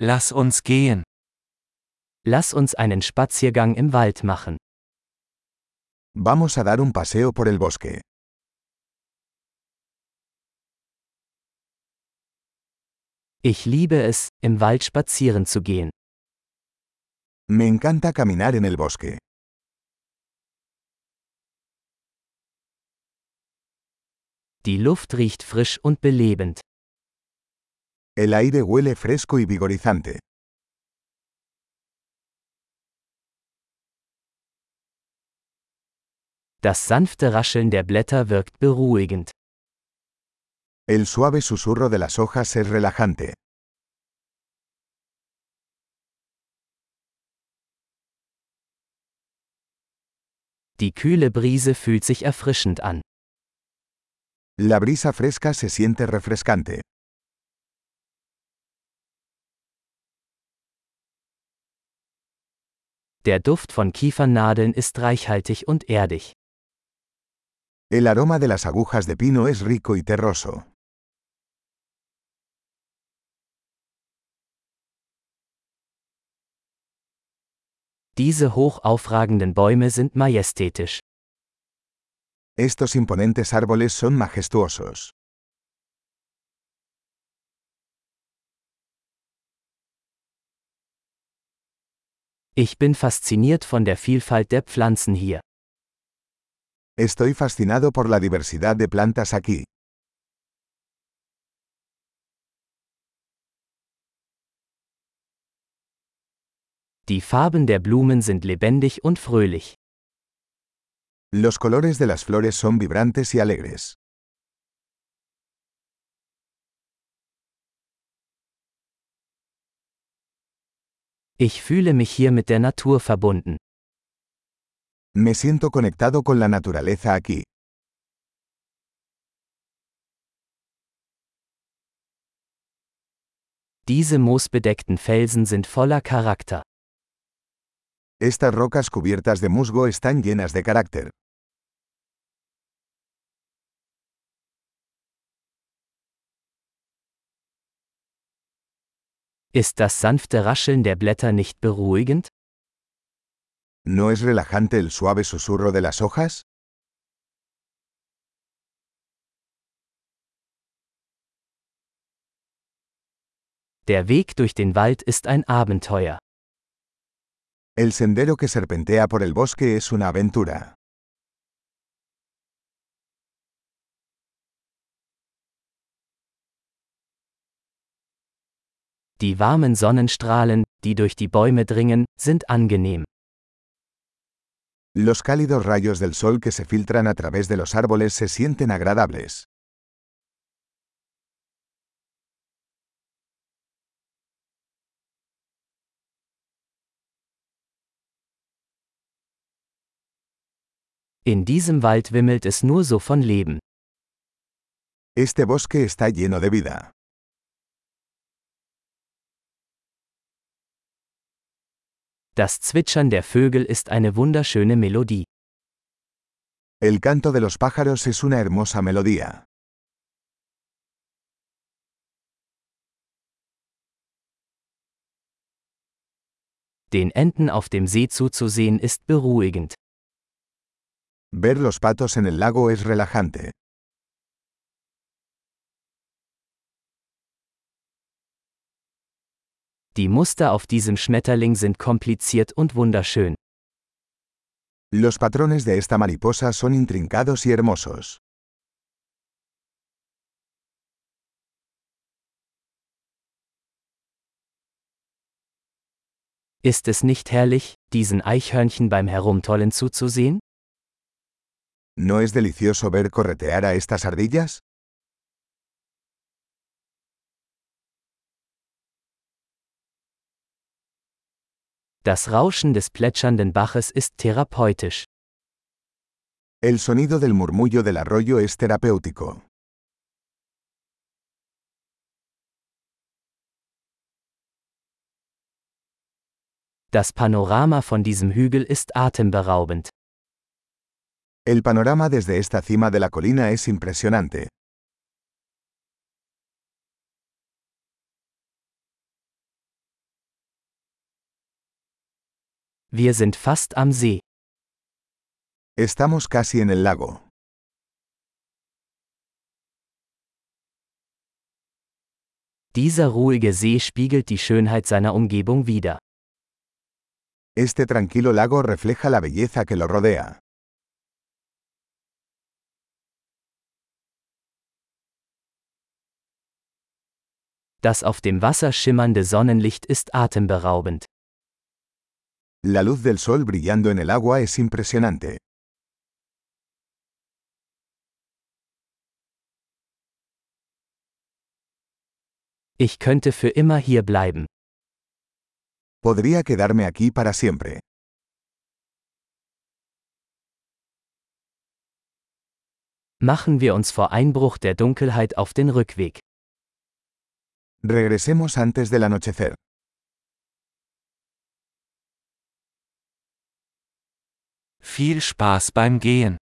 Lass uns gehen. Lass uns einen Spaziergang im Wald machen. Vamos a dar un paseo por el bosque. Ich liebe es, im Wald spazieren zu gehen. Me encanta caminar en el bosque. Die Luft riecht frisch und belebend. El aire huele fresco y vigorizante. Das sanfte Rascheln der Blätter wirkt beruhigend. El suave susurro de las hojas es relajante. Die kühle Brise fühlt sich erfrischend an. La brisa fresca se siente refrescante. Der Duft von Kiefernadeln ist reichhaltig und erdig. El aroma de las agujas de pino es rico y terroso. Diese hoch aufragenden Bäume sind majestätisch. Estos imponentes árboles son majestuosos. Ich bin fasziniert von der Vielfalt der Pflanzen hier. Estoy fascinado por la diversidad de plantas aquí. Die Farben der Blumen sind lebendig und fröhlich. Los colores de las flores son vibrantes y alegres. Ich fühle mich hier mit der Natur verbunden. Me siento conectado con la naturaleza aquí. Diese moosbedeckten Felsen sind voller Charakter. Estas rocas cubiertas de musgo están llenas de carácter. Ist das sanfte Rascheln der Blätter nicht beruhigend? ¿No es relajante el suave susurro de las hojas? Der Weg durch den Wald ist ein Abenteuer. El sendero que serpentea por el bosque es una aventura. Die warmen Sonnenstrahlen, die durch die Bäume dringen, sind angenehm. Los cálidos rayos del sol que se filtran a través de los árboles se sienten agradables. In diesem Wald wimmelt es nur so von Leben. Este bosque está lleno de vida. Das Zwitschern der Vögel ist eine wunderschöne Melodie. El canto de los pájaros es una hermosa melodía. Den Enten auf dem See zuzusehen ist beruhigend. Ver los patos en el lago es relajante. Die Muster auf diesem Schmetterling sind kompliziert und wunderschön. Los patrones de esta mariposa son intrincados y hermosos. Ist es nicht herrlich, diesen Eichhörnchen beim Herumtollen zuzusehen? ¿No es delicioso ver corretear a estas ardillas? Das Rauschen des plätschernden Baches ist therapeutisch. El sonido del murmullo del arroyo es terapéutico. Das Panorama von diesem Hügel ist atemberaubend. El panorama desde esta cima de la colina es impresionante. Wir sind fast am See. Estamos casi en el lago. Dieser ruhige See spiegelt die Schönheit seiner Umgebung wider. Este tranquilo lago refleja la belleza que lo rodea. Das auf dem Wasser schimmernde Sonnenlicht ist atemberaubend. La luz del sol brillando en el agua es impresionante. Ich könnte für immer hier bleiben. Podría quedarme aquí para siempre. Machen wir uns vor Einbruch der Dunkelheit auf den Rückweg. Regresemos antes del anochecer. Viel Spaß beim Gehen.